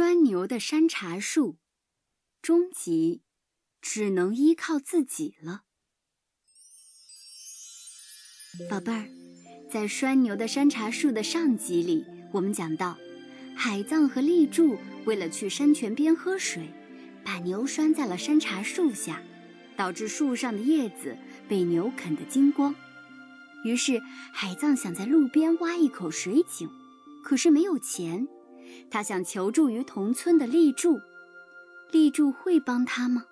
拴牛的山茶树，终极只能依靠自己了。宝贝儿，在拴牛的山茶树的上集里，我们讲到，海藏和立柱为了去山泉边喝水，把牛拴在了山茶树下，导致树上的叶子被牛啃得精光。于是海藏想在路边挖一口水井，可是没有钱。他想求助于同村的立柱，立柱会帮他吗？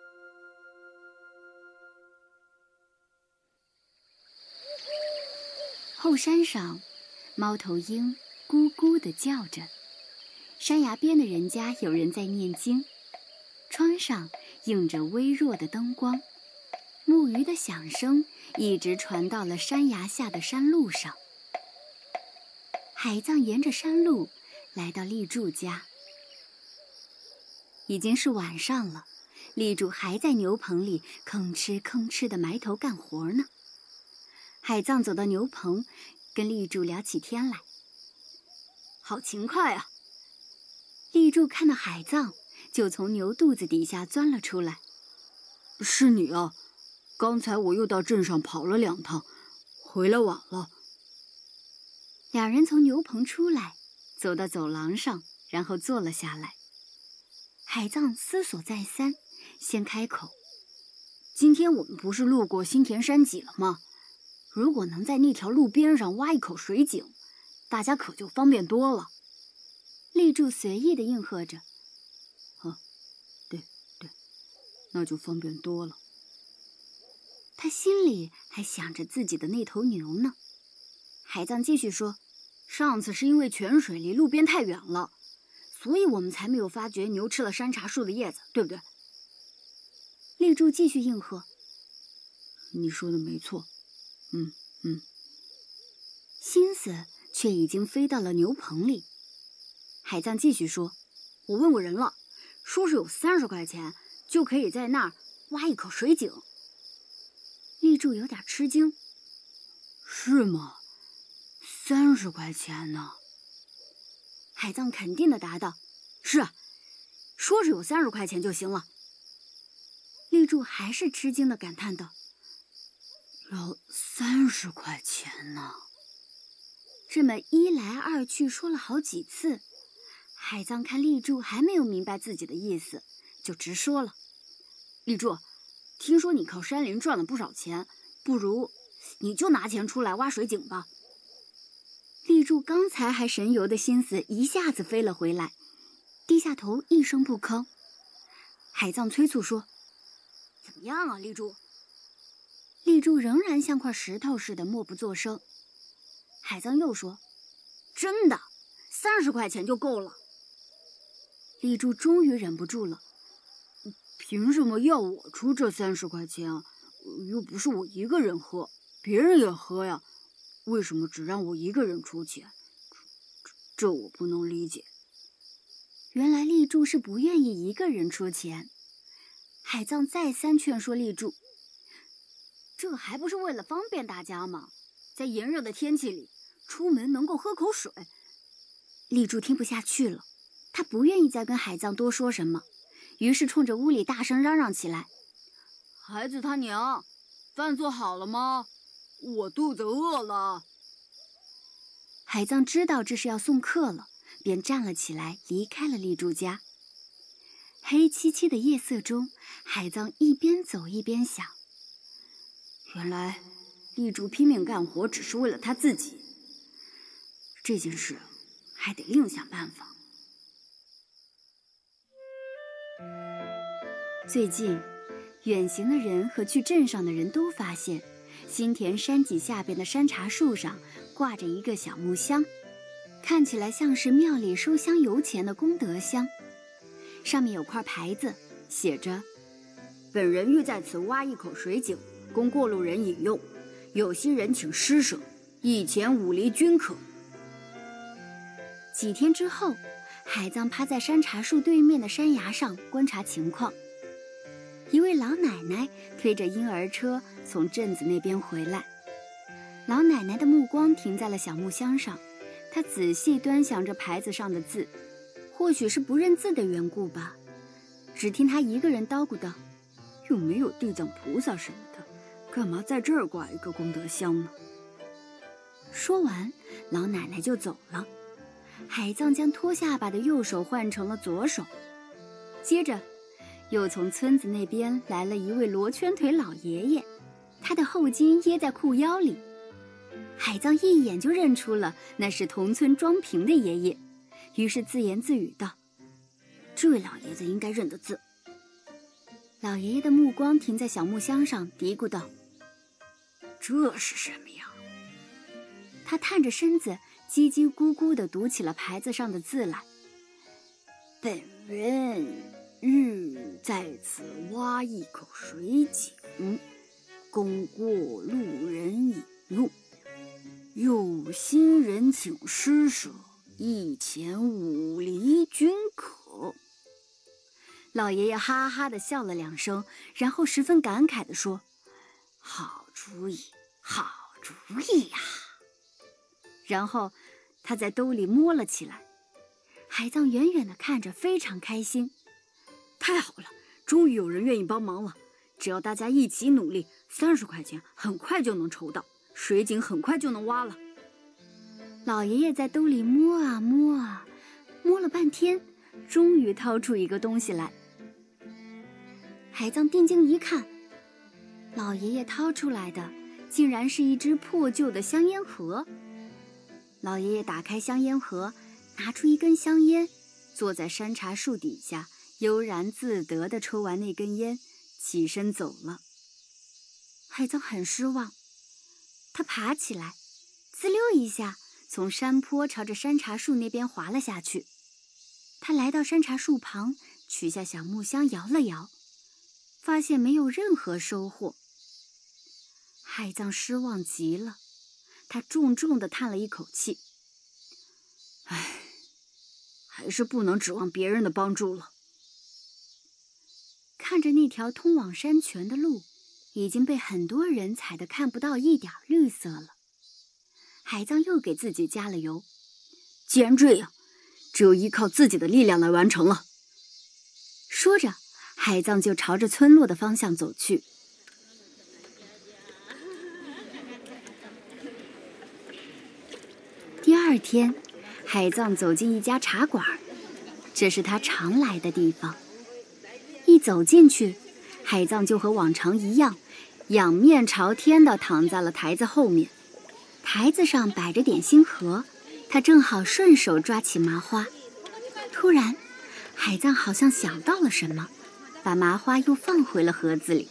后山上，猫头鹰咕咕地叫着。山崖边的人家有人在念经，窗上映着微弱的灯光，木鱼的响声一直传到了山崖下的山路上。海藏沿着山路。来到立柱家，已经是晚上了。立柱还在牛棚里吭哧吭哧的埋头干活呢。海藏走到牛棚，跟立柱聊起天来。好勤快啊！立柱看到海藏，就从牛肚子底下钻了出来。是你啊！刚才我又到镇上跑了两趟，回来晚了。两人从牛棚出来。走到走廊上，然后坐了下来。海藏思索再三，先开口：“今天我们不是路过新田山脊了吗？如果能在那条路边上挖一口水井，大家可就方便多了。”立柱随意的应和着：“啊，对对，那就方便多了。”他心里还想着自己的那头牛呢。海藏继续说。上次是因为泉水离路边太远了，所以我们才没有发觉牛吃了山茶树的叶子，对不对？立柱继续应和：“你说的没错，嗯嗯。”心思却已经飞到了牛棚里。海藏继续说：“我问过人了，说是有三十块钱就可以在那儿挖一口水井。”立柱有点吃惊：“是吗？”三十块钱呢？海藏肯定的答道：“是，说是有三十块钱就行了。”立柱还是吃惊的感叹道：“要三十块钱呢？”这么一来二去说了好几次，海藏看立柱还没有明白自己的意思，就直说了：“立柱，听说你靠山林赚了不少钱，不如你就拿钱出来挖水井吧。”立柱刚才还神游的心思一下子飞了回来，低下头一声不吭。海藏催促说：“怎么样啊，立柱？”立柱仍然像块石头似的默不作声。海藏又说：“真的，三十块钱就够了。”立柱终于忍不住了：“凭什么要我出这三十块钱啊？又不是我一个人喝，别人也喝呀。”为什么只让我一个人出钱？这这我不能理解。原来立柱是不愿意一个人出钱。海藏再三劝说立柱，这还不是为了方便大家吗？在炎热的天气里，出门能够喝口水。立柱听不下去了，他不愿意再跟海藏多说什么，于是冲着屋里大声嚷嚷起来：“孩子他娘，饭做好了吗？”我肚子饿了。海藏知道这是要送客了，便站了起来，离开了立柱家。黑漆漆的夜色中，海藏一边走一边想：原来立柱拼命干活只是为了他自己。这件事还得另想办法。最近，远行的人和去镇上的人都发现。新田山脊下边的山茶树上挂着一个小木箱，看起来像是庙里收香油钱的功德箱。上面有块牌子，写着：“本人欲在此挖一口水井，供过路人饮用。有心人请施舍，一钱五厘均可。”几天之后，海藏趴在山茶树对面的山崖上观察情况。一位老奶奶推着婴儿车从镇子那边回来，老奶奶的目光停在了小木箱上，她仔细端详着牌子上的字：“或许是不认字的缘故吧。只听她一个人叨咕道：“又没有地藏菩萨什么的，干嘛在这儿挂一个功德箱呢？”说完，老奶奶就走了。海藏将脱下巴的右手换成了左手，接着，又从村子那边来了一位罗圈腿老爷爷，他的后襟掖在裤腰里。海藏一眼就认出了那是同村庄平的爷爷，于是自言自语道：“这位老爷子应该认得字。”老爷爷的目光停在小木箱上，嘀咕道：“这是什么呀？”他探着身子，叽叽咕咕地读起了牌子上的字来：“本人欲在此挖一口水井，供过路人饮用。”有心人请施舍一钱五厘均可。老爷爷哈哈的笑了两声，然后十分感慨地说：“好主意，好主意呀！”然后他在兜里摸了起来。海藏远远的看着，非常开心。太好了，终于有人愿意帮忙了！只要大家一起努力，三十块钱很快就能筹到。水井很快就能挖了。老爷爷在兜里摸啊摸啊，摸了半天，终于掏出一个东西来。海藏定睛一看，老爷爷掏出来的竟然是一只破旧的香烟盒。老爷爷打开香烟盒，拿出一根香烟，坐在山茶树底下，悠然自得地抽完那根烟，起身走了。海藏很失望。他爬起来，滋溜一下从山坡朝着山茶树那边滑了下去。他来到山茶树旁，取下小木箱，摇了摇，发现没有任何收获。海藏失望极了，他重重地叹了一口气：“唉，还是不能指望别人的帮助了。”看着那条通往山泉的路。已经被很多人踩得看不到一点绿色了。海藏又给自己加了油。既然这样，只有依靠自己的力量来完成了。说着，海藏就朝着村落的方向走去。第二天，海藏走进一家茶馆，这是他常来的地方。走进去，海藏就和往常一样。仰面朝天地躺在了台子后面，台子上摆着点心盒，他正好顺手抓起麻花。突然，海藏好像想到了什么，把麻花又放回了盒子里。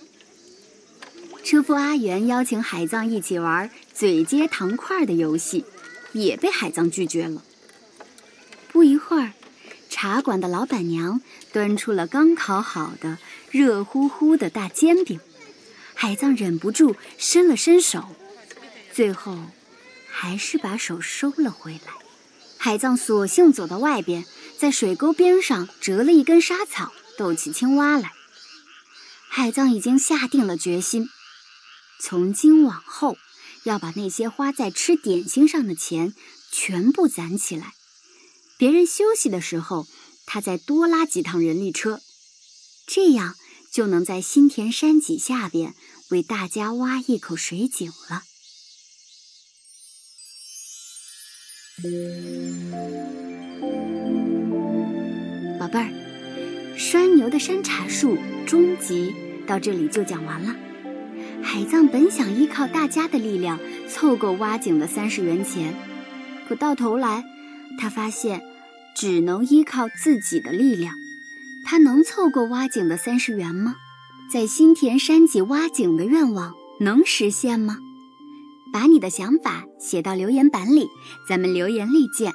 车夫阿元邀请海藏一起玩嘴接糖块的游戏，也被海藏拒绝了。不一会儿，茶馆的老板娘端出了刚烤好的热乎乎的大煎饼。海藏忍不住伸了伸手，最后还是把手收了回来。海藏索性走到外边，在水沟边上折了一根沙草，逗起青蛙来。海藏已经下定了决心，从今往后要把那些花在吃点心上的钱全部攒起来。别人休息的时候，他再多拉几趟人力车，这样。就能在新田山脊下边为大家挖一口水井了。宝贝儿，拴牛的山茶树终极到这里就讲完了。海藏本想依靠大家的力量凑够挖井的三十元钱，可到头来，他发现只能依靠自己的力量。他能凑够挖井的三十元吗？在新田山脊挖井的愿望能实现吗？把你的想法写到留言板里，咱们留言里见。